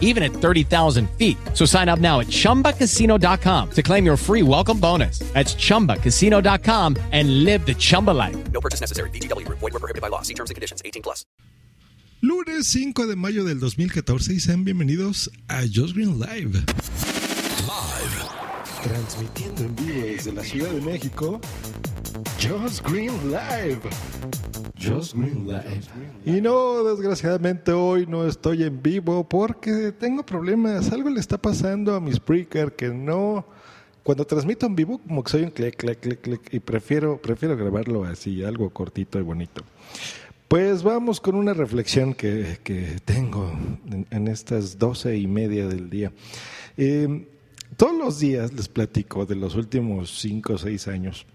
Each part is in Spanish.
even at 30,000 feet. So sign up now at chumbacasino.com to claim your free welcome bonus. That's chumbacasino.com and live the Chumba life. No purchase necessary. VGW Group. Void were prohibited by law. See terms and conditions. 18 plus. Lunes 5 de mayo del 2014 y sean bienvenidos a Just Green Live. Transmitiendo en vivo desde la Ciudad de México, Just Green Live. Just Green Live. Y no, desgraciadamente hoy no estoy en vivo porque tengo problemas. Algo le está pasando a mi Spreaker que no. Cuando transmito en vivo, como que soy un clic, clic, clic, clic, y prefiero, prefiero grabarlo así, algo cortito y bonito. Pues vamos con una reflexión que, que tengo en, en estas doce y media del día. Eh, todos los días les platico de los últimos cinco o seis años.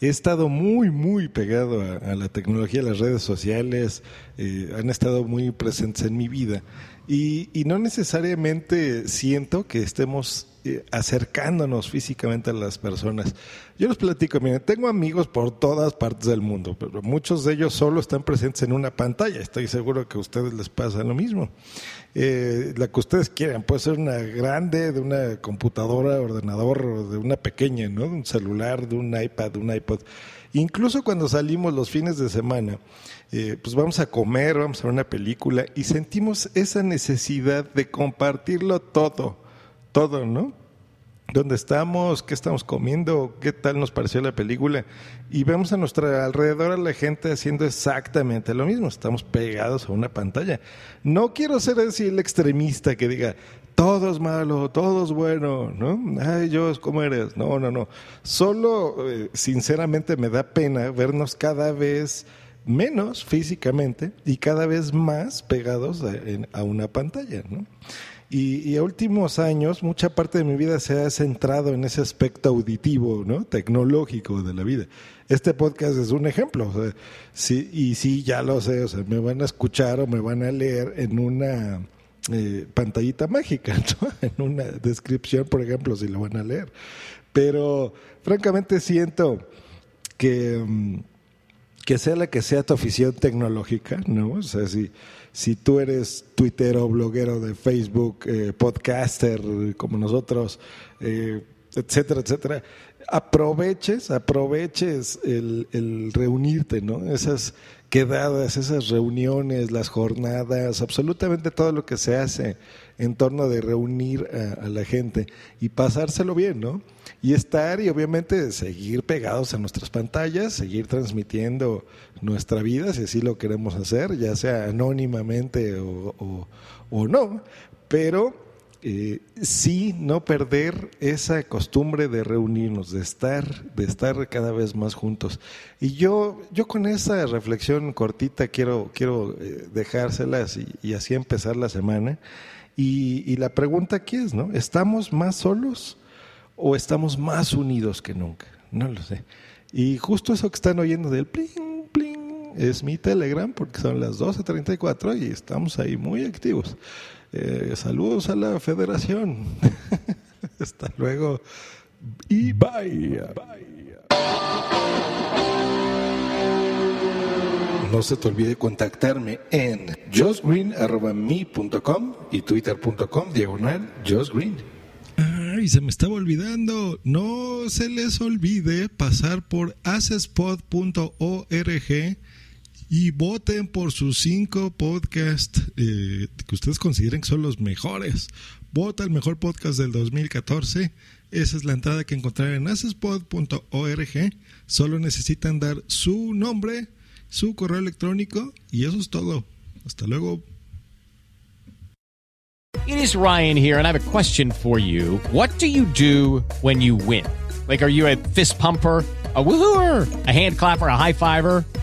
He estado muy, muy pegado a, la tecnología, a las redes sociales, eh, han estado muy presentes en mi vida y, no necesariamente siento que estemos acercándonos físicamente a las personas. Yo les platico, miren, tengo amigos por todas partes del mundo, pero muchos de ellos solo están presentes en una pantalla. Estoy seguro que a ustedes les pasa lo mismo. Eh, la que ustedes quieran, puede ser una grande, de una computadora, ordenador, de una pequeña, ¿no? De un celular, de un iPad, de un iPod. Incluso cuando salimos los fines de semana, eh, pues vamos a comer, vamos a ver una película y sentimos esa necesidad de compartirlo todo, todo, ¿no? dónde estamos, qué estamos comiendo, qué tal nos pareció la película. Y vemos a nuestro alrededor a la gente haciendo exactamente lo mismo. Estamos pegados a una pantalla. No quiero ser así el extremista que diga, todo es malo, todo es bueno, ¿no? Ay, Dios, ¿cómo eres? No, no, no. Solo, eh, sinceramente, me da pena vernos cada vez menos físicamente y cada vez más pegados a, a una pantalla, ¿no? Y, y a últimos años, mucha parte de mi vida se ha centrado en ese aspecto auditivo, ¿no? Tecnológico de la vida. Este podcast es un ejemplo. sí, y sí, ya lo sé, me van a escuchar o me van a leer en una eh, pantallita mágica, ¿no? En una descripción, por ejemplo, si lo van a leer. Pero francamente siento que... mm, que sea la que sea tu afición tecnológica, ¿no? O sea, si, si tú eres tuitero, bloguero de Facebook, eh, podcaster como nosotros, eh, etcétera, etcétera, aproveches, aproveches el, el reunirte, ¿no? Esas quedadas, esas reuniones, las jornadas, absolutamente todo lo que se hace en torno de reunir a, la gente y pasárselo bien, ¿no? Y estar y obviamente seguir pegados a nuestras pantallas, seguir transmitiendo nuestra vida, si así lo queremos hacer, ya sea anónimamente o- o no, pero eh, sí no perder esa costumbre de reunirnos, de estar, de estar cada vez más juntos. Y yo, yo con esa reflexión cortita quiero, quiero eh, dejárselas y, así empezar la semana. Y, y la pregunta aquí es, ¿no? ¿Estamos más solos o estamos más unidos que nunca? No lo sé. Y justo eso que están oyendo del pling, pling, es mi Telegram porque son las 12.34 y estamos ahí muy activos. Eh, saludos a la federación. Hasta luego. Y bye. No se te olvide contactarme en josgreen.me.com y twitter.com diagonal josgreen. Ay, se me estaba olvidando. No se les olvide pasar por accesspod.org y voten por sus cinco podcasts eh, que ustedes consideren que son los mejores. Vota el mejor podcast del 2014. Esa es la entrada que encontrarán en accesspod.org. Solo necesitan dar su nombre, su correo electrónico y eso es todo. Hasta luego. It is Ryan here, and I have a question for you. What do you do when you win? Like, are you a fist pumper? A woohooer, a hand clapper, a high fiver.